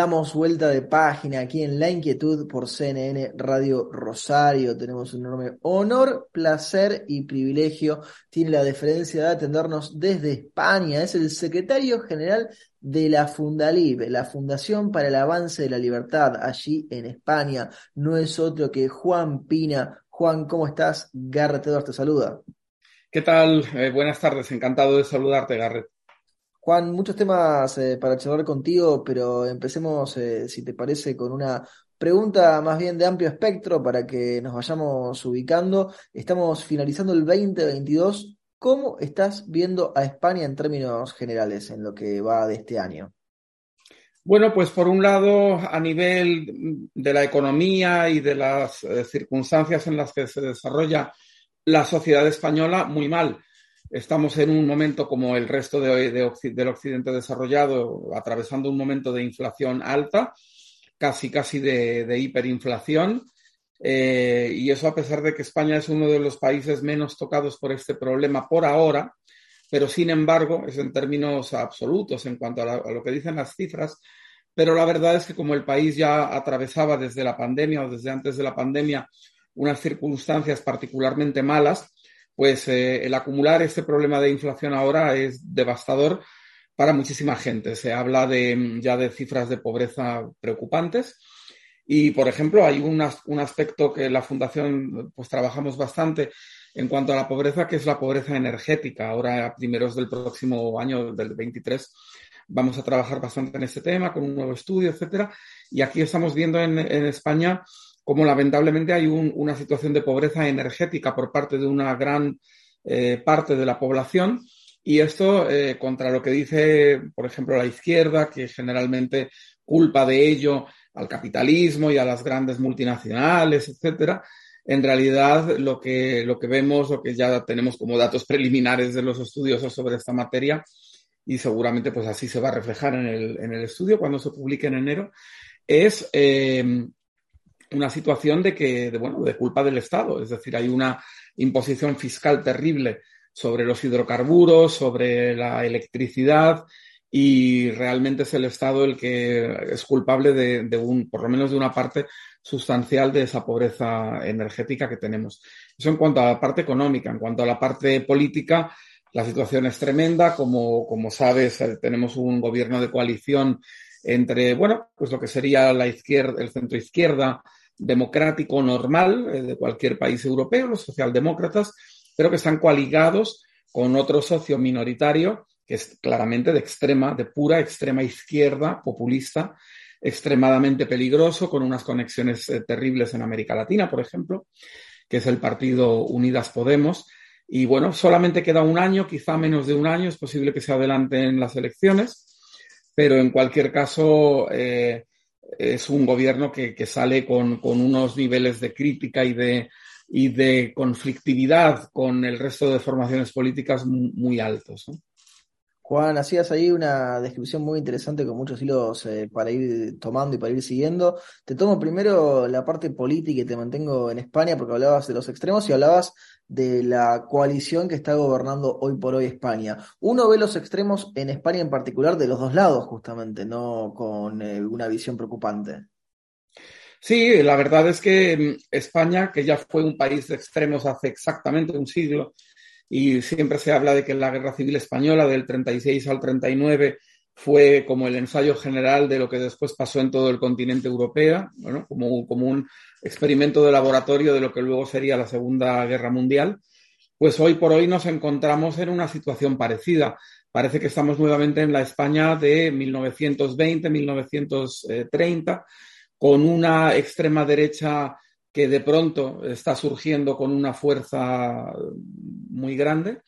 Damos vuelta de página aquí en La Inquietud por CNN Radio Rosario. Tenemos un enorme honor, placer y privilegio. Tiene la deferencia de atendernos desde España. Es el secretario general de la Fundalib, la Fundación para el Avance de la Libertad, allí en España. No es otro que Juan Pina. Juan, ¿cómo estás? Edwards te saluda. ¿Qué tal? Eh, buenas tardes. Encantado de saludarte, Garrett. Juan, muchos temas eh, para charlar contigo, pero empecemos, eh, si te parece, con una pregunta más bien de amplio espectro para que nos vayamos ubicando. Estamos finalizando el 2022. ¿Cómo estás viendo a España en términos generales en lo que va de este año? Bueno, pues por un lado, a nivel de la economía y de las eh, circunstancias en las que se desarrolla la sociedad española, muy mal Estamos en un momento como el resto de, del occidente desarrollado, atravesando un momento de inflación alta, casi casi de, hiperinflación. Eh, y eso a pesar de que España es uno de los países menos tocados por este problema por ahora, pero sin embargo es en términos absolutos en cuanto a, a lo que dicen las cifras. Pero la verdad es que como el país ya atravesaba desde la pandemia o desde antes de la pandemia unas circunstancias particularmente malas, pues eh, el acumular este problema de inflación ahora es devastador para muchísima gente. Se habla de, ya de cifras de pobreza preocupantes. Y, por ejemplo, hay un, aspecto que la Fundación pues trabajamos bastante en cuanto a la pobreza, que es la pobreza energética. Ahora, a primeros del próximo año, del 23, vamos a trabajar bastante en este tema, con un nuevo estudio, etcétera. Y aquí estamos viendo en, en España como lamentablemente hay una situación de pobreza energética por parte de una gran eh, parte de la población. Y esto, eh, contra lo que dice, por ejemplo, la izquierda, que generalmente culpa de ello al capitalismo y a las grandes multinacionales, etcétera, en realidad lo que, lo que vemos, lo que ya tenemos como datos preliminares de los estudios sobre esta materia, y seguramente pues así se va a reflejar en el, en el estudio cuando se publique en enero, es eh, una situación de que, de, bueno, de culpa del Estado. Es decir, hay una imposición fiscal terrible sobre los hidrocarburos, sobre la electricidad, y realmente es el Estado el que es culpable de, un, por lo menos de una parte sustancial de esa pobreza energética que tenemos. Eso en cuanto a la parte económica. En cuanto a la parte política, la situación es tremenda. Como, como sabes, eh, tenemos un gobierno de coalición entre, bueno, pues lo que sería la izquierda, el centro izquierda, democrático normal eh, de cualquier país europeo, los socialdemócratas, pero que están coaligados con otro socio minoritario que es claramente de extrema, de pura extrema izquierda, populista, extremadamente peligroso, con unas conexiones eh, terribles en América Latina, por ejemplo, que es el partido Unidas Podemos. Y bueno, solamente queda un año, quizá menos de un año, es posible que se adelanten las elecciones, pero en cualquier caso, eh, es un gobierno que, sale con, unos niveles de crítica y de, y de conflictividad con el resto de formaciones políticas muy, altos. Juan, hacías ahí una descripción muy interesante con muchos hilos eh, para ir tomando y para ir siguiendo. Te tomo primero la parte política y te mantengo en España porque hablabas de los extremos y hablabas de la coalición que está gobernando hoy por hoy España. Uno ve los extremos en España en particular de los dos lados, justamente, no con eh, una visión preocupante. Sí, la verdad es que mm, España, que ya fue un país de extremos hace exactamente un siglo, y siempre se habla de que la Guerra Civil Española del 36 al 39 fue como el ensayo general de lo que después pasó en todo el continente europeo, bueno, como, como un experimento de laboratorio de lo que luego sería la Segunda Guerra Mundial, pues hoy por hoy nos encontramos en una situación parecida. Parece que estamos nuevamente en la España de 1920-1930, con una extrema derecha que de pronto está surgiendo con una fuerza muy grande,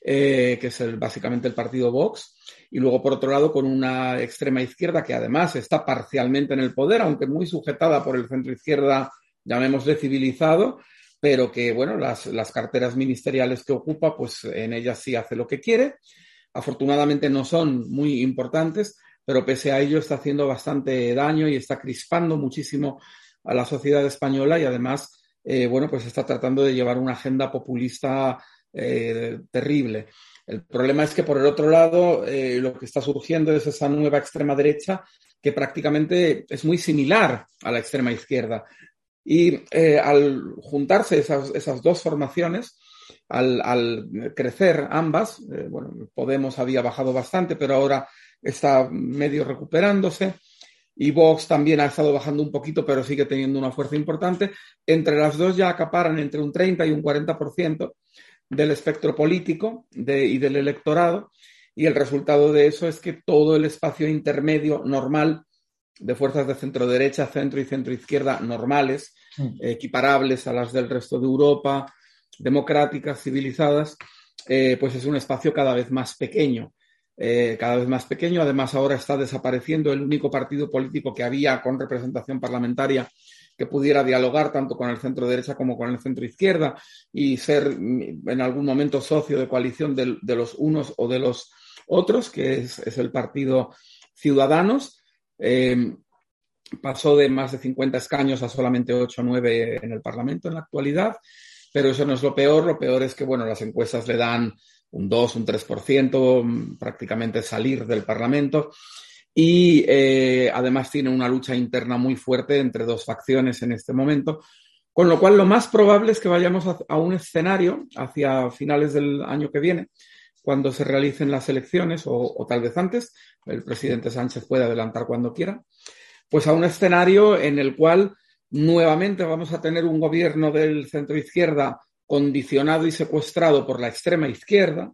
eh, que es básicamente el partido Vox, y luego por otro lado con una extrema izquierda que además está parcialmente en el poder, aunque muy sujetada por el centro izquierda, llamémosle civilizado, pero que, bueno, las, las carteras ministeriales que ocupa, pues en ellas sí hace lo que quiere. afortunadamente no son muy importantes, pero pese a ello está haciendo bastante daño y está crispando muchísimo a la sociedad española y además, eh, bueno, pues está tratando de llevar una agenda populista eh, terrible. El problema es que, por el otro lado, eh, lo que está surgiendo es esa nueva extrema derecha que prácticamente es muy similar a la extrema izquierda. Y al juntarse esas, dos formaciones, al, crecer ambas, bueno, Podemos había bajado bastante, pero ahora está medio recuperándose y Vox también ha estado bajando un poquito, pero sigue teniendo una fuerza importante. Entre las dos ya acaparan entre un 30 y un 40% del espectro político y del electorado, y el resultado de eso es que todo el espacio intermedio normal de fuerzas de centro derecha, centro y centro izquierda normales, equiparables a las del resto de Europa, democráticas, civilizadas, eh, pues es un espacio cada vez más pequeño. Eh, cada vez más pequeño. Además, ahora está desapareciendo el único partido político que había con representación parlamentaria que pudiera dialogar tanto con el centro derecha como con el centro izquierda y ser mm, en algún momento socio de coalición de, los unos o de los otros, que es, el partido Ciudadanos. Eh, pasó de más de 50 escaños a solamente 8 o 9 en el Parlamento en la actualidad, pero eso no es lo peor. Lo peor es que, bueno, las encuestas le dan un 2, un 3%, mm, prácticamente salir del Parlamento. Y eh, además tiene una lucha interna muy fuerte entre dos facciones en este momento, con lo cual lo más probable es que vayamos a, un escenario hacia finales del año que viene, cuando se realicen las elecciones o, tal vez antes, el presidente Sánchez puede adelantar cuando quiera, pues a un escenario en el cual nuevamente vamos a tener un gobierno del centro izquierda condicionado y secuestrado por la extrema izquierda,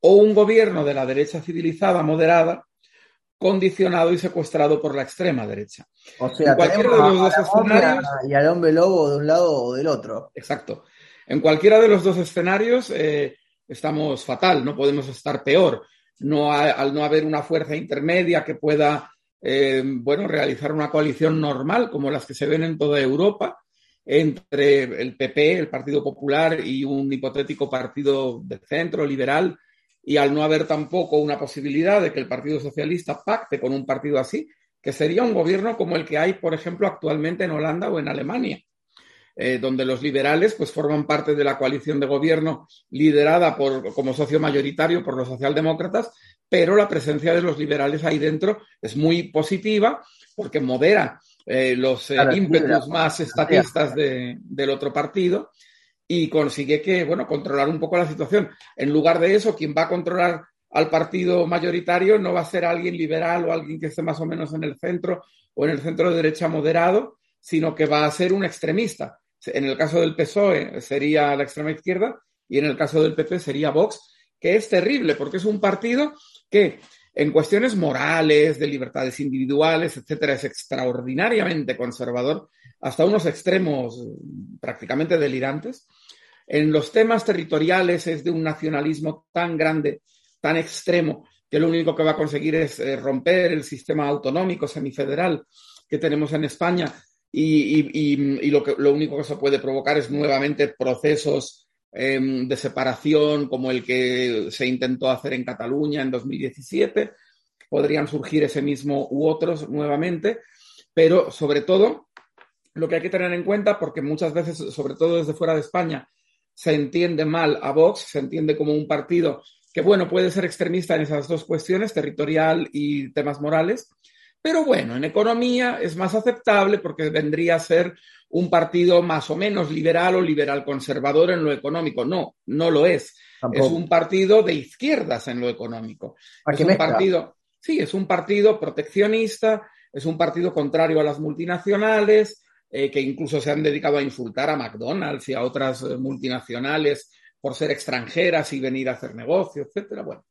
o un gobierno de la derecha civilizada, moderada, condicionado y secuestrado por la extrema derecha. O sea, cualquiera de los dos escenarios. Y al hombre lobo de un lado o del otro. Exacto. En cualquiera de los dos escenarios eh, estamos fatal, no podemos estar peor. No al no haber una fuerza intermedia que pueda eh, bueno, realizar una coalición normal como las que se ven en toda Europa, entre el PP, el Partido Popular, y un hipotético partido de centro liberal, y al no haber tampoco una posibilidad de que el Partido Socialista pacte con un partido así, que sería un gobierno como el que hay, por ejemplo, actualmente en Holanda o en Alemania, eh, donde los liberales pues forman parte de la coalición de gobierno liderada por, como socio mayoritario por los socialdemócratas, pero la presencia de los liberales ahí dentro es muy positiva porque modera eh, los eh, ímpetus más estatistas del otro partido y consigue que, bueno, controlar un poco la situación. En lugar de eso, quien va a controlar al partido mayoritario no va a ser alguien liberal o alguien que esté más o menos en el centro o en el centro de derecha moderado, sino que va a ser un extremista. En el caso del PSOE sería la extrema izquierda y en el caso del PP sería Vox, que es terrible porque es un partido que en cuestiones morales, de libertades individuales, etcétera, es extraordinariamente conservador, hasta unos extremos prácticamente delirantes. En los temas territoriales es de un nacionalismo tan grande, tan extremo, que lo único que va a conseguir es eh, romper el sistema autonómico semifederal que tenemos en España y, lo, lo único que se puede provocar es nuevamente procesos Em, de separación como el que se intentó hacer en Cataluña en 2017. Podrían surgir ese mismo u otros nuevamente, pero sobre todo lo que hay que tener en cuenta, porque muchas veces, sobre todo desde fuera de España, se entiende mal a Vox, se entiende como un partido que, bueno, puede ser extremista en esas dos cuestiones, territorial y temas morales, pero bueno, en economía es más aceptable porque vendría a ser un partido más o menos liberal o liberal conservador en lo económico. No, no lo es. Es un partido de izquierdas en lo económico. Es un partido, sí, es un partido proteccionista, es un partido contrario a las multinacionales, eh, que incluso se han dedicado a insultar a McDonald's y a otras eh, multinacionales por ser extranjeras y venir a hacer negocio, etcétera. Bueno,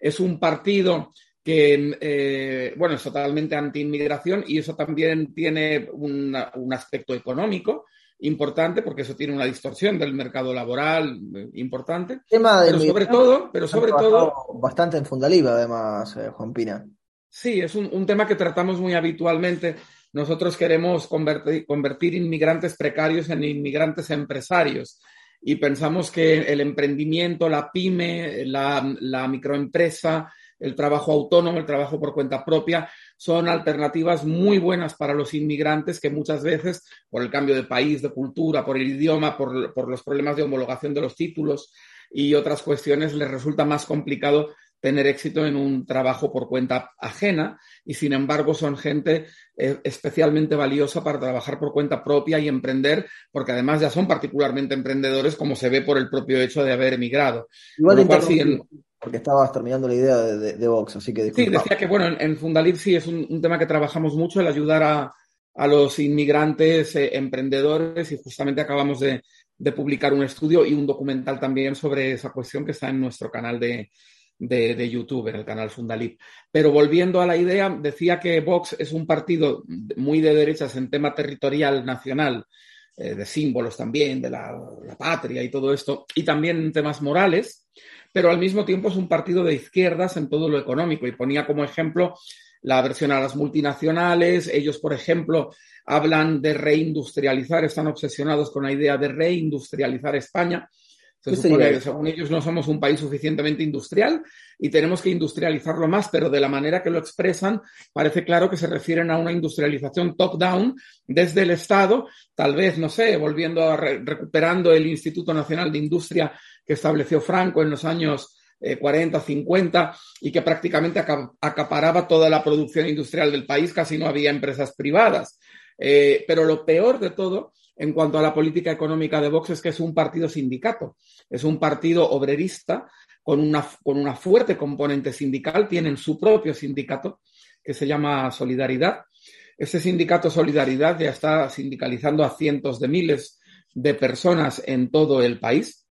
es un partido que, eh, bueno, es totalmente anti-inmigración y eso también tiene un aspecto económico importante porque eso tiene una distorsión del mercado laboral eh, importante. Tema pero sobre todo, pero sobre todo... Bastante en Fundaliva, además, eh, Juan Pina. Sí, es un, tema que tratamos muy habitualmente. Nosotros queremos convertir, convertir inmigrantes precarios en inmigrantes empresarios. y pensamos que el emprendimiento, la pyme, la, microempresa, el trabajo autónomo, el trabajo por cuenta propia, son alternativas muy buenas para los inmigrantes que muchas veces, por el cambio de país, de cultura, por el idioma, por, por los problemas de homologación de los títulos y otras cuestiones, les resulta más complicado tener éxito en un trabajo por cuenta ajena y sin embargo son gente eh, especialmente valiosa para trabajar por cuenta propia y emprender, porque además ya son particularmente emprendedores como se ve por el propio hecho de haber emigrado. Igual porque estabas terminando la idea de, Vox, así que Sí, decía que bueno, en, Fundalip sí es un, tema que trabajamos mucho, el ayudar a, los inmigrantes eh, emprendedores y justamente acabamos de, de publicar un estudio y un documental también sobre esa cuestión que está en nuestro canal de, de, YouTube en el canal Fundalip. Pero volviendo a la idea, decía que Vox es un partido muy de derechas en tema territorial nacional, eh, de símbolos también, de la, patria y todo esto, y también en temas morales, pero al mismo tiempo es un partido de izquierdas en todo lo económico. Y ponía como ejemplo la aversión a las multinacionales. Ellos, por ejemplo, hablan de reindustrializar, están obsesionados con la idea de reindustrializar España según ellos no somos un país suficientemente industrial y tenemos que industrializarlo más, pero de la manera que lo expresan parece claro que se refieren a una industrialización top-down desde el Estado, tal vez, no sé, volviendo a recuperando el Instituto Nacional de Industria que estableció Franco en los años 40, eh, 50 y que prácticamente acaparaba toda la producción industrial del país, casi no había empresas privadas. Eh, pero lo peor de todo en cuanto a la política económica de Vox es que es un partido sindicato, es un partido obrerista con una, con una fuerte componente sindical, tienen su propio sindicato que se llama Solidaridad. Ese sindicato Solidaridad ya está sindicalizando a cientos de miles de personas en todo el país.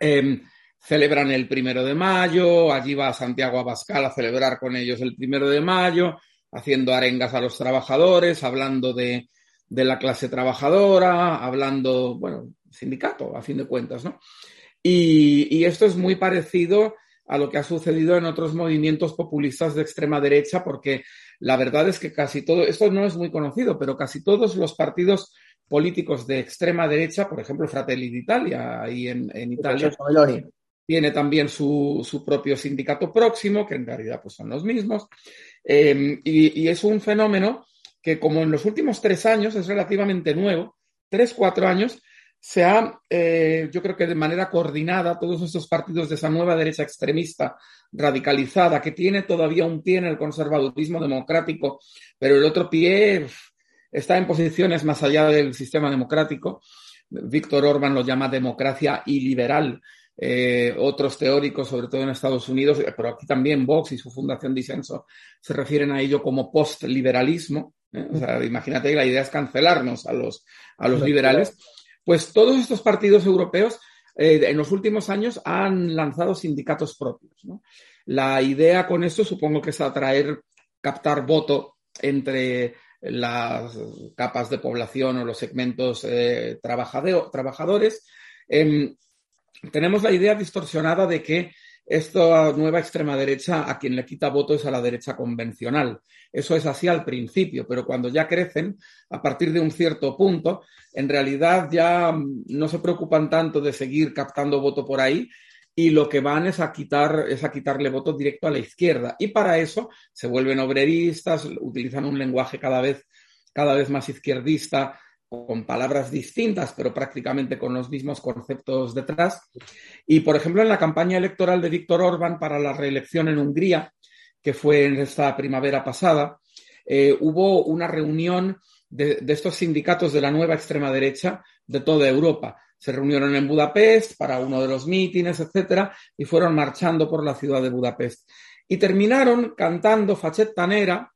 Em, celebran el primero de mayo, allí va Santiago Abascal a celebrar con ellos el primero de mayo, haciendo arengas a los trabajadores, hablando de de la clase trabajadora, hablando, bueno, sindicato, a fin de cuentas, ¿no? Y, esto es muy parecido a lo que ha sucedido en otros movimientos populistas de extrema derecha, porque la verdad es que casi todo, esto no es muy conocido, pero casi todos los partidos políticos de extrema derecha, por ejemplo, Fratelli d'Italia, ahí en, Italia, tiene también su, propio sindicato próximo, que en realidad pues, son los mismos, eh, y, es un fenómeno que como en los últimos tres años es relativamente nuevo, tres, cuatro años, se ha, eh, yo creo que de manera coordinada, todos estos partidos de esa nueva derecha extremista radicalizada, que tiene todavía un pie en el conservadurismo democrático, pero el otro pie está en posiciones más allá del sistema democrático. Víctor Orban lo llama democracia iliberal. Eh, otros teóricos, sobre todo en Estados Unidos, pero aquí también Vox y su fundación Disenso se refieren a ello como postliberalismo. ¿Eh? O sea, imagínate que la idea es cancelarnos a los, a los liberales. Pues todos estos partidos europeos eh, en los últimos años han lanzado sindicatos propios. La idea con esto supongo que es atraer, captar voto entre las capas de población o los segmentos eh, trabajadores. Em, tenemos la idea distorsionada de que esta nueva extrema derecha a quien le quita voto es a la derecha convencional. Eso es así al principio, pero cuando ya crecen, a partir de un cierto punto, en realidad ya mm, no se preocupan tanto de seguir captando voto por ahí y lo que van es a quitar es a quitarle voto directo a la izquierda y para eso se vuelven obreristas, utilizan un lenguaje cada vez cada vez más izquierdista, con palabras distintas, pero prácticamente con los mismos conceptos detrás. Y, por ejemplo, en la campaña electoral de Víctor Orbán para la reelección en Hungría, que fue en esta primavera pasada, eh, hubo una reunión de, estos sindicatos de la nueva extrema derecha de toda Europa. Se reunieron en Budapest para uno de los mítines, etcétera, y fueron marchando por la ciudad de Budapest. Y terminaron cantando Facetta Nera,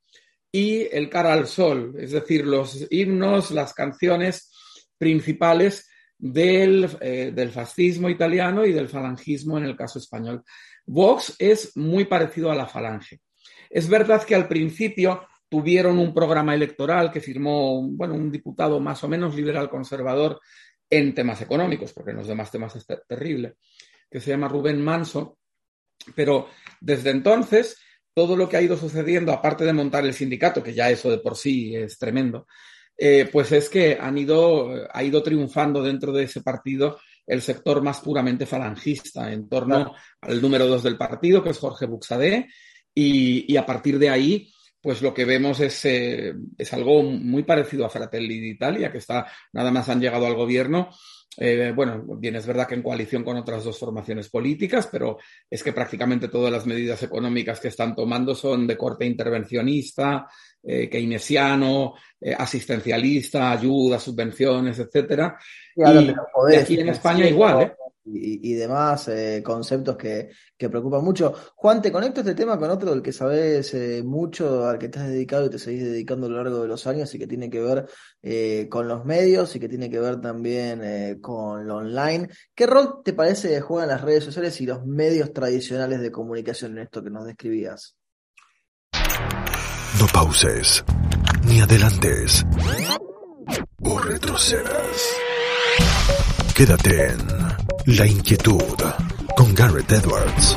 y el cara al sol, es decir, los himnos, las canciones principales del, eh, del, fascismo italiano y del falangismo en el caso español. Vox es muy parecido a la falange. Es verdad que al principio tuvieron un programa electoral que firmó bueno, un diputado más o menos liberal conservador en temas económicos, porque en los demás temas es terrible, que se llama Rubén Manso, pero desde entonces todo lo que ha ido sucediendo, aparte de montar el sindicato, que ya eso de por sí es tremendo, eh, pues es que han ido, ha ido triunfando dentro de ese partido el sector más puramente falangista, en torno al número dos del partido, que es Jorge Buxadé, y, a partir de ahí, pues lo que vemos es, eh, es algo muy parecido a Fratelli d'Italia, que está, nada más han llegado al gobierno, eh, bueno, bien, es verdad que en coalición con otras dos formaciones políticas, pero es que prácticamente todas las medidas económicas que están tomando son de corte intervencionista, eh, keynesiano, eh, asistencialista, ayuda, subvenciones, etcétera. y, aquí en España igual, ¿eh? Y, demás eh, conceptos que, que, preocupan mucho. Juan, te conecto este tema con otro del que sabes eh, mucho, al que estás dedicado y te seguís dedicando a lo largo de los años y que tiene que ver eh, con los medios y que tiene que ver también con lo online. ¿Qué rol te parece juegan las redes sociales y los medios tradicionales de comunicación en esto que nos describías? No pauses, ni adelantes, o retrocedas. Quédate en la inquietud con Garrett Edwards.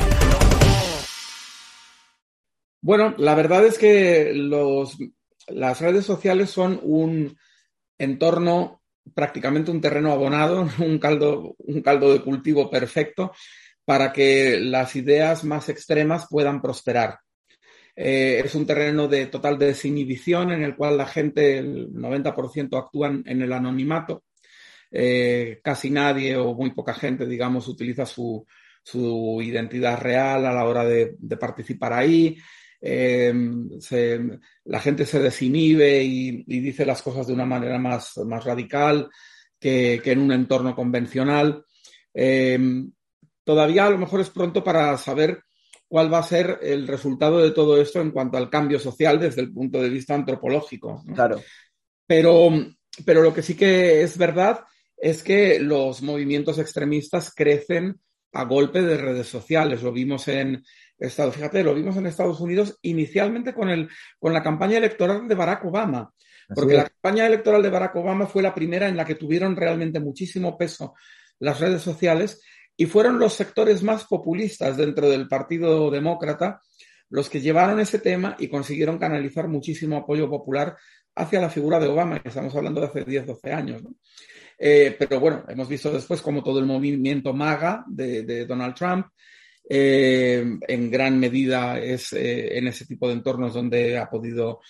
Bueno, la verdad es que las redes sociales son un entorno, prácticamente un terreno abonado, un caldo, un caldo de cultivo perfecto para que las ideas más extremas puedan prosperar. Eh, es un terreno de total desinhibición en el cual la gente, el 90% actúan en el anonimato eh, casi nadie o muy poca gente, digamos, utiliza su, identidad real a la hora de, participar ahí. Eh, la gente se desinhibe y, dice las cosas de una manera más, más radical que, en un entorno convencional. Eh, todavía a lo mejor es pronto para saber cuál va a ser el resultado de todo esto en cuanto al cambio social desde el punto de vista antropológico. Claro. Pero, pero lo que sí que es verdad es que los movimientos extremistas crecen a golpe de redes sociales. Lo vimos en Estados, fíjate, lo vimos en Estados Unidos inicialmente con, el, con la campaña electoral de Barack Obama, porque la campaña electoral de Barack Obama fue la primera en la que tuvieron realmente muchísimo peso las redes sociales y fueron los sectores más populistas dentro del Partido Demócrata los que llevaron ese tema y consiguieron canalizar muchísimo apoyo popular hacia la figura de Obama, que estamos hablando de hace 10, 12 años. ¿no? Eh, pero bueno, hemos visto después como todo el movimiento MAGA de, Donald Trump eh, en gran medida es eh, en ese tipo de entornos donde ha podido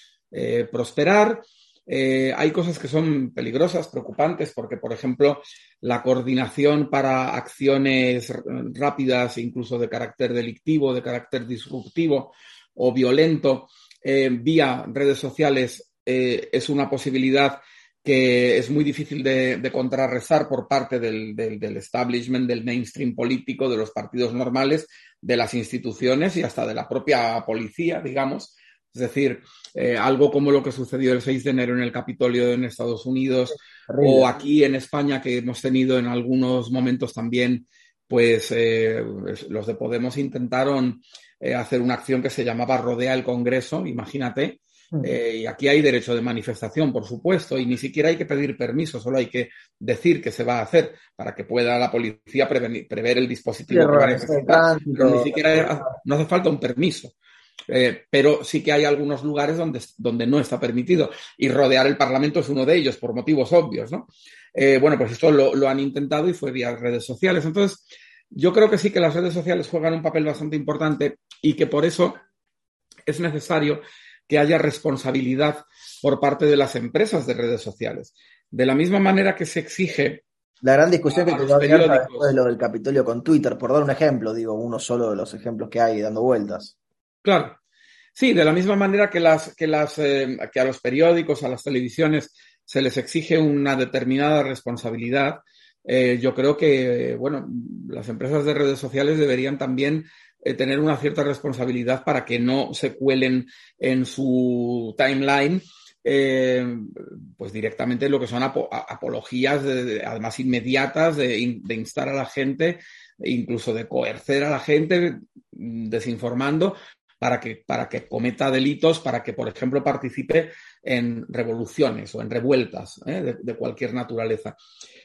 prosperar. hay cosas que son peligrosas, preocupantes, porque, por ejemplo, la coordinación para acciones rápidas, incluso de carácter delictivo, de carácter disruptivo o violento, vía redes sociales, es una posibilidad que es muy difícil de, contrarrestar por parte del, establishment, del mainstream político, de los partidos normales, de las instituciones y hasta de la propia policía, digamos. Es decir, eh, algo como lo que sucedió el 6 de enero en el Capitolio en Estados Unidos o aquí en España, que hemos tenido en algunos momentos también, pues eh, los de Podemos intentaron eh, hacer una acción que se llamaba Rodea el Congreso, imagínate, eh, y aquí hay derecho de manifestación, por supuesto, y ni siquiera hay que pedir permiso, solo hay que decir que se va a hacer para que pueda la policía prever el dispositivo ni siquiera no hace falta un permiso. Eh, pero sí que hay algunos lugares donde, donde no está permitido y rodear el Parlamento es uno de ellos por motivos obvios, ¿no? Eh, bueno, pues esto lo, lo han intentado y fue vía redes sociales. Entonces, yo creo que sí que las redes sociales juegan un papel bastante importante y que por eso es necesario que haya responsabilidad por parte de las empresas de redes sociales. De la misma manera que se exige. La gran discusión que quedó después de lo del Capitolio con Twitter, por dar un ejemplo, digo, uno solo de los ejemplos que hay dando vueltas. Claro. Sí, de la misma manera que, las, que, las, eh, que a los periódicos, a las televisiones, se les exige una determinada responsabilidad, eh, yo creo que, bueno, las empresas de redes sociales deberían también eh, tener una cierta responsabilidad para que no se cuelen en su timeline eh, pues directamente lo que son apologías, además inmediatas, de, instar a la gente, incluso de coercer a la gente, mm, desinformando, para que, para que cometa delitos, para que, por ejemplo, participe en revoluciones o en revueltas ¿eh? de, cualquier naturaleza.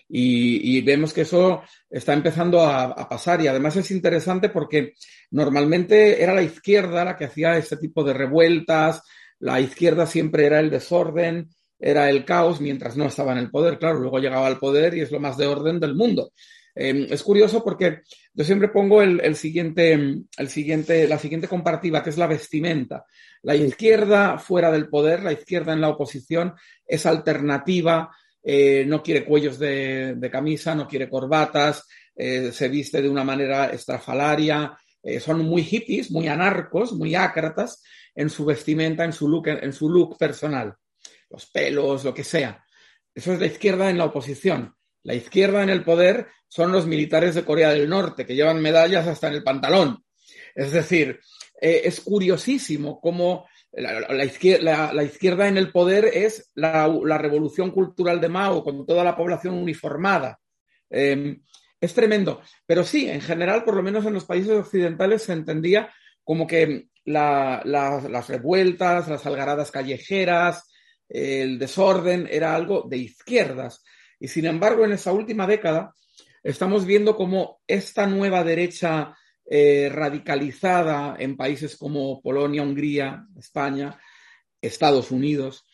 Y, vemos que eso está empezando a, pasar y además es interesante porque normalmente era la izquierda la que hacía este tipo de revueltas, la izquierda siempre era el desorden, era el caos mientras no estaba en el poder. Claro, luego llegaba al poder y es lo más de orden del mundo. Em, es curioso porque yo siempre pongo el, siguiente, el siguiente, la siguiente comparativa, que es la vestimenta. La izquierda fuera del poder, la izquierda en la oposición, es alternativa, eh, no quiere cuellos de, camisa, no quiere corbatas, eh, se viste de una manera estrafalaria, eh, son muy hippies, muy anarcos, muy ácratas en su vestimenta, en su look, en su look personal, los pelos, lo que sea. Eso es la izquierda en la oposición. La izquierda en el poder son los militares de Corea del Norte, que llevan medallas hasta en el pantalón. Es decir, eh, es curiosísimo cómo la, izquierda, en el poder es la, revolución cultural de Mao, con toda la población uniformada. Em, es tremendo. Pero sí, en general, por lo menos en los países occidentales, se entendía como que las revueltas, las algaradas callejeras, el desorden era algo de izquierdas. Y sin embargo, en esa última década estamos viendo cómo esta nueva derecha eh, radicalizada en países como Polonia, Hungría, España, Estados Unidos,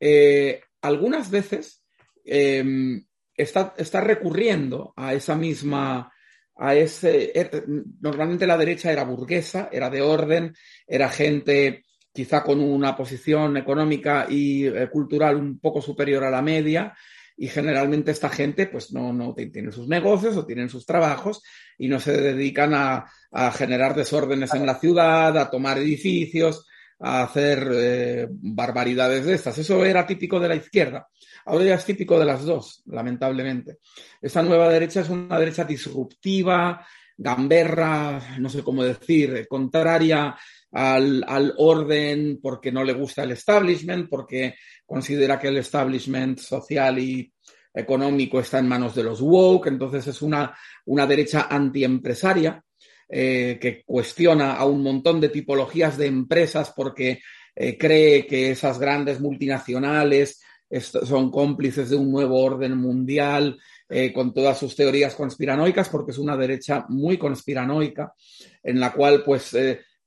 eh, algunas veces em, está, está, recurriendo a esa misma, a ese, er, normalmente la derecha era burguesa, era de orden, era gente quizá con una posición económica y eh, cultural un poco superior a la media, y generalmente esta gente pues no, no tiene sus negocios o tienen sus trabajos y no se dedican a, generar desórdenes en la ciudad, a tomar edificios, a hacer eh, barbaridades de estas. Eso era típico de la izquierda. Ahora ya es típico de las dos, lamentablemente. Esta nueva derecha es una derecha disruptiva, gamberra, no sé cómo decir, contraria al, al, orden porque no le gusta el establishment, porque considera que el establishment social y económico está en manos de los woke, entonces es una, una derecha antiempresaria eh, que cuestiona a un montón de tipologías de empresas porque eh, cree que esas grandes multinacionales son cómplices de un nuevo orden mundial eh, con todas sus teorías conspiranoicas, porque es una derecha muy conspiranoica, en la cual pues,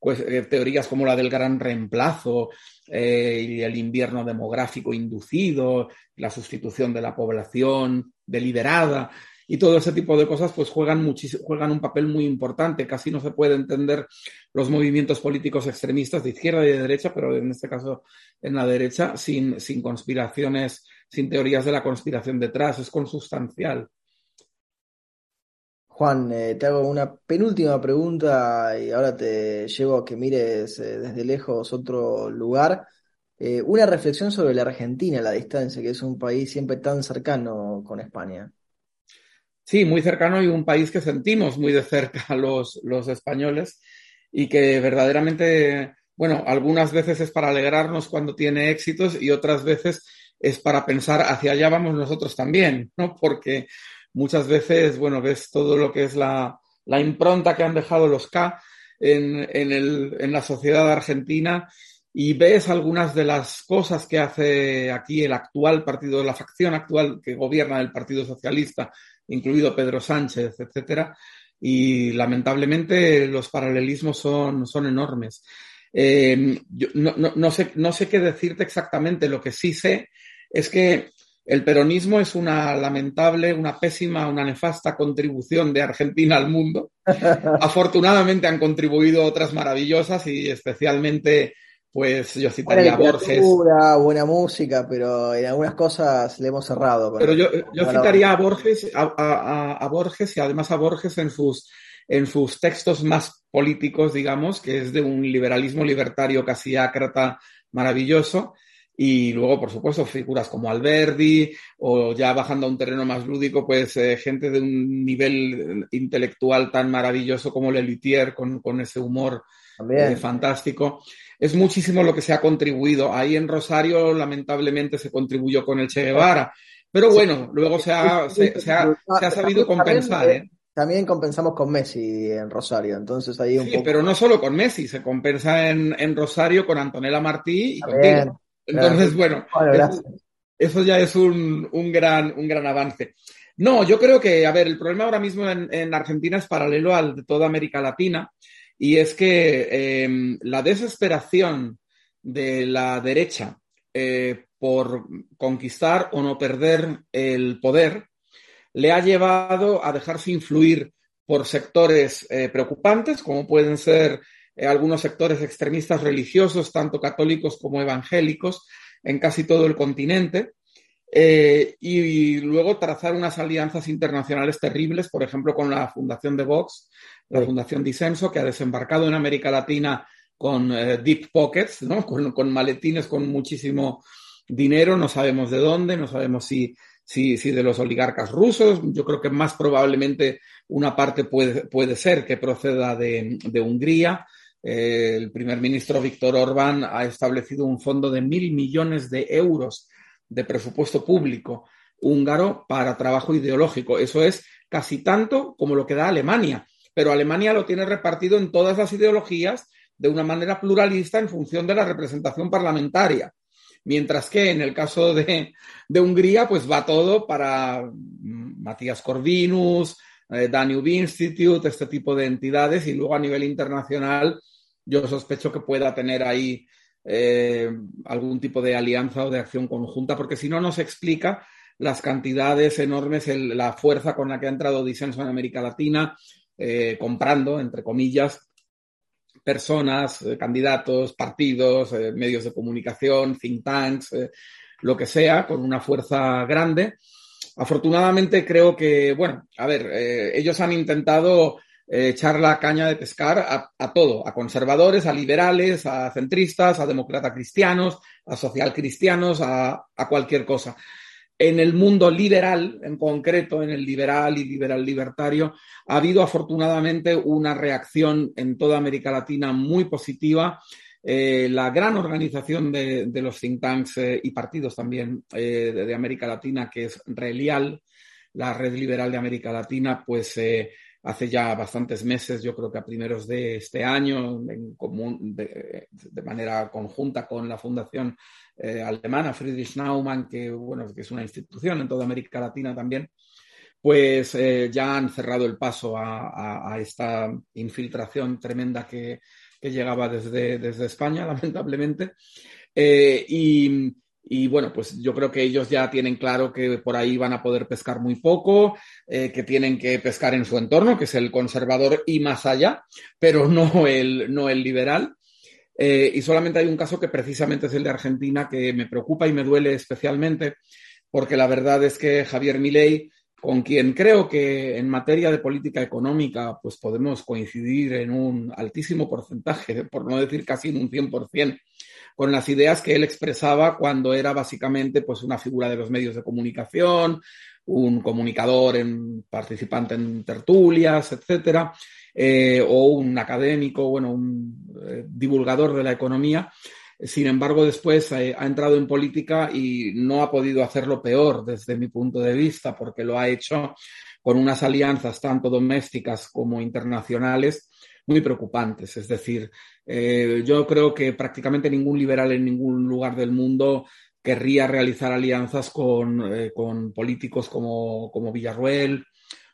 pues teorías como la del gran reemplazo y el invierno demográfico inducido, la sustitución de la población deliberada, y todo ese tipo de cosas pues juegan, juegan un papel muy importante. Casi no se puede entender los movimientos políticos extremistas de izquierda y de derecha, pero en este caso en la derecha, sin, sin conspiraciones, sin teorías de la conspiración detrás, es consustancial. Juan, eh, te hago una penúltima pregunta y ahora te llevo a que mires eh, desde lejos otro lugar. Eh, una reflexión sobre la Argentina la distancia, que es un país siempre tan cercano con España. Sí, muy cercano y un país que sentimos muy de cerca los, los españoles y que verdaderamente, bueno, algunas veces es para alegrarnos cuando tiene éxitos y otras veces es para pensar hacia allá vamos nosotros también, ¿no? Porque muchas veces, bueno, ves todo lo que es la, la impronta que han dejado los K en, en, el, en la sociedad argentina y ves algunas de las cosas que hace aquí el actual partido, la facción actual que gobierna el Partido Socialista incluido Pedro Sánchez, etcétera, y lamentablemente los paralelismos son, son enormes. Eh, no, sé, no sé qué decirte exactamente, lo que sí sé es que el peronismo es una lamentable, una pésima, una nefasta contribución de Argentina al mundo. Afortunadamente han contribuido otras maravillosas y especialmente pues yo citaría a Borges. Buena música, pero en algunas cosas le hemos cerrado. Pero yo, citaría a Borges, a, Borges y además a Borges en sus, en sus textos más políticos, digamos, que es de un liberalismo libertario casi ácrata maravilloso. Y luego, por supuesto, figuras como Alberdi o ya bajando a un terreno más lúdico, pues eh, gente de un nivel intelectual tan maravilloso como Lelutier con, con ese humor eh, fantástico es muchísimo lo que se ha contribuido. Ahí en Rosario, lamentablemente, se contribuyó con el Che Guevara. Pero bueno, luego se ha, sabido compensar. ¿eh? También compensamos con Messi en Rosario, entonces ahí un sí, pero no solo con Messi, se compensa en, Rosario con Antonella Martí y contigo. Entonces, bueno, eso, ya es un, gran, un gran avance. No, yo creo que, a ver, el problema ahora mismo en, en Argentina es paralelo al de toda América Latina y es que em, la desesperación de la derecha eh, por conquistar o no perder el poder le ha llevado a dejarse influir por sectores eh, preocupantes, como pueden ser eh, algunos sectores extremistas religiosos, tanto católicos como evangélicos, en casi todo el continente. Eh, y, luego trazar unas alianzas internacionales terribles, por ejemplo, con la fundación de Vox, la Fundación Disenso, que ha desembarcado en América Latina con deep pockets, ¿no? con, con, maletines con muchísimo dinero, no sabemos de dónde, no sabemos si si, si de los oligarcas rusos. Yo creo que más probablemente una parte puede, puede ser que proceda de, de Hungría. Eh, el primer ministro Víctor Orbán ha establecido un fondo de mil millones de euros de presupuesto público húngaro para trabajo ideológico. Eso es casi tanto como lo que da Alemania. Pero Alemania lo tiene repartido en todas las ideologías de una manera pluralista en función de la representación parlamentaria. Mientras que en el caso de, Hungría, pues va todo para mm, Matías Corvinus, eh, Danube Institute, este tipo de entidades, y luego a nivel internacional yo sospecho que pueda tener ahí eh, algún tipo de alianza o de acción conjunta, porque si no nos explica las cantidades enormes, la fuerza con la que ha entrado Disenso en América Latina, eh, comprando, entre comillas, personas, eh, candidatos, partidos, medios de comunicación, think tanks, lo que sea, con una fuerza grande. Afortunadamente creo que, bueno, a ver, ellos han intentado echar la caña de pescar a, todo, a conservadores, a liberales, a centristas, a demócratas cristianos, a social cristianos, a, a cualquier cosa en el mundo liberal, en concreto en el liberal y liberal libertario, ha habido afortunadamente una reacción en toda América Latina muy positiva. Eh, la gran organización de, los think tanks eh, y partidos también eh, de, América Latina, que es RELIAL, la Red Liberal de América Latina, pues hace ya bastantes meses, yo creo que a primeros de este año, de, manera conjunta con la Fundación eh, alemana Friedrich Naumann, que, es una institución en toda América Latina también, pues eh, ya han cerrado el paso a, esta infiltración tremenda que, llegaba desde, España, lamentablemente. Eh, y bueno, pues yo creo que ellos ya tienen claro que por ahí van a poder pescar muy poco, eh, que tienen que pescar en su entorno, que es el conservador y más allá, pero no el, no el liberal. Eh, y solamente hay un caso que precisamente es el de Argentina que me preocupa y me duele especialmente, porque la verdad es que Javier Milei, con quien creo que en materia de política económica pues podemos coincidir en un altísimo porcentaje, por no decir casi en un 100%, con las ideas que él expresaba cuando era básicamente pues una figura de los medios de comunicación, un comunicador, en, participante en tertulias, etcétera, eh, o un académico, bueno, un eh, divulgador de la economía. Sin embargo, después eh, ha entrado en política y no ha podido hacerlo peor desde mi punto de vista, porque lo ha hecho con unas alianzas tanto domésticas como internacionales muy preocupantes. Es decir, eh, yo creo que prácticamente ningún liberal en ningún lugar del mundo querría realizar alianzas con, eh, con políticos como, como Villarruel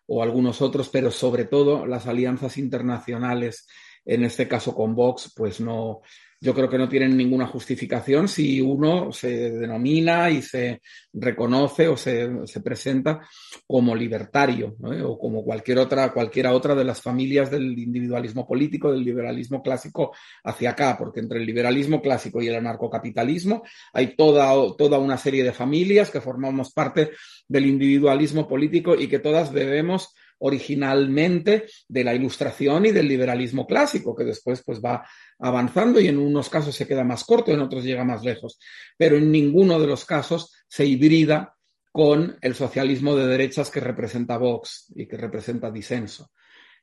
o algunos otros, pero sobre todo las alianzas internacionales, en este caso con Vox, pues no, yo creo que no tienen ninguna justificación si uno se denomina y se reconoce o se, presenta como libertario o como cualquier otra, cualquiera otra de las familias del individualismo político, del liberalismo clásico hacia acá, porque entre el liberalismo clásico y el anarcocapitalismo hay toda, toda una serie de familias que formamos parte del individualismo político y que todas debemos originalmente de la ilustración y del liberalismo clásico, que después pues va avanzando y en unos casos se queda más corto, en otros llega más lejos, pero en ninguno de los casos se hibrida con el socialismo de derechas que representa Vox y que representa disenso.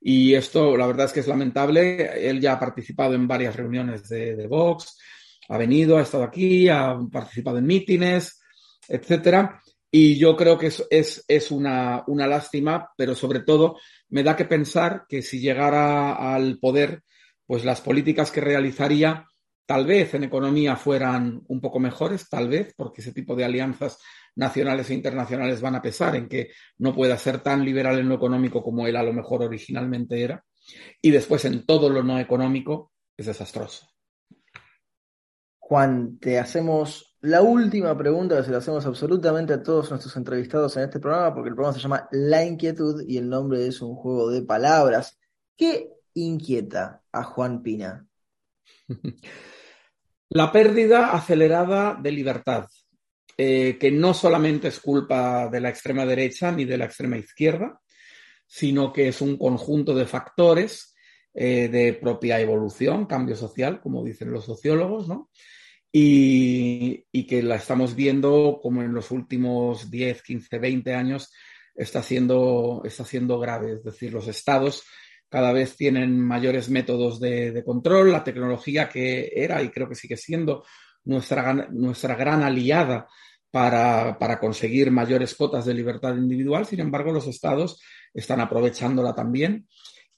Y esto, la verdad es que es lamentable. Él ya ha participado en varias reuniones de, de Vox, ha venido, ha estado aquí, ha participado en mítines, etcétera. Y yo creo que es, es, es una, una, lástima, pero sobre todo me da que pensar que si llegara al poder, pues las políticas que realizaría tal vez en economía fueran un poco mejores, tal vez, porque ese tipo de alianzas nacionales e internacionales van a pesar en que no pueda ser tan liberal en lo económico como él a lo mejor originalmente era. Y después en todo lo no económico es desastroso. Juan, te hacemos la última pregunta que se la hacemos absolutamente a todos nuestros entrevistados en este programa, porque el programa se llama La Inquietud y el nombre es un juego de palabras. ¿Qué inquieta a Juan Pina? La pérdida acelerada de libertad, eh, que no solamente es culpa de la extrema derecha ni de la extrema izquierda, sino que es un conjunto de factores eh, de propia evolución, cambio social, como dicen los sociólogos, ¿no? Y, que la estamos viendo como en los últimos 10, 15, 20 años está siendo, está siendo grave. Es decir, los estados cada vez tienen mayores métodos de, control, la tecnología que era y creo que sigue siendo nuestra, nuestra gran aliada para, para, conseguir mayores cotas de libertad individual. Sin embargo, los estados están aprovechándola también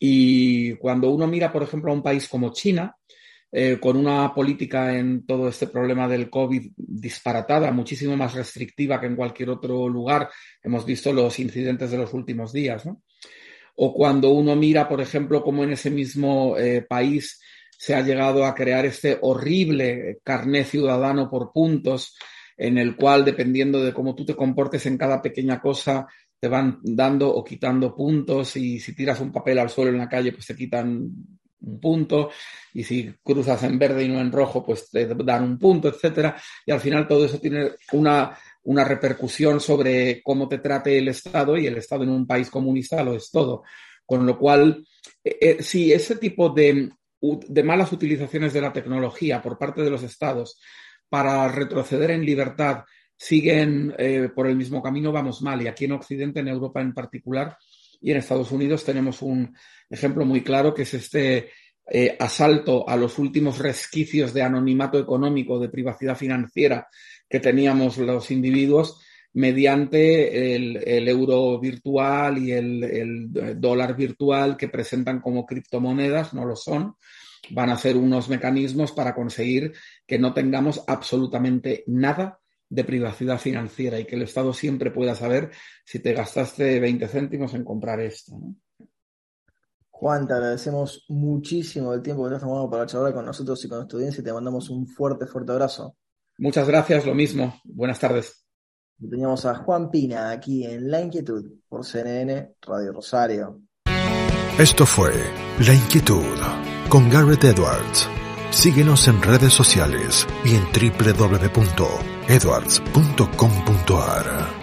y cuando uno mira, por ejemplo, a un país como China, eh, con una política en todo este problema del COVID disparatada, muchísimo más restrictiva que en cualquier otro lugar, hemos visto los incidentes de los últimos días, ¿no? O cuando uno mira, por ejemplo, cómo en ese mismo eh, país se ha llegado a crear este horrible carné ciudadano por puntos, en el cual, dependiendo de cómo tú te comportes en cada pequeña cosa, te van dando o quitando puntos y si tiras un papel al suelo en la calle, pues te quitan un punto y si cruzas en verde y no en rojo, pues te dan un punto, etcétera. Y al final todo eso tiene una, una repercusión sobre cómo te trate el Estado y el Estado en un país comunista lo es todo. Con lo cual, eh, eh, si ese tipo de, de malas utilizaciones de la tecnología por parte de los Estados para retroceder en libertad siguen eh, por el mismo camino, vamos mal. Y aquí en Occidente, en Europa en particular, y en Estados Unidos tenemos un ejemplo muy claro que es este eh, asalto a los últimos resquicios de anonimato económico, de privacidad financiera que teníamos los individuos mediante el, euro virtual y el, el, dólar virtual que presentan como criptomonedas, no lo son. Van a ser unos mecanismos para conseguir que no tengamos absolutamente nada de privacidad financiera y que el Estado siempre pueda saber si te gastaste 20 céntimos en comprar esto. Juan, te agradecemos muchísimo el tiempo que te has tomado para charlar con nosotros y con nuestra audiencia y te mandamos un fuerte, fuerte abrazo. Muchas gracias, lo mismo. Buenas tardes. teníamos a Juan Pina aquí en La Inquietud por CNN Radio Rosario. Esto fue La Inquietud con Garrett Edwards. Síguenos en redes sociales y en www edwards.com.ar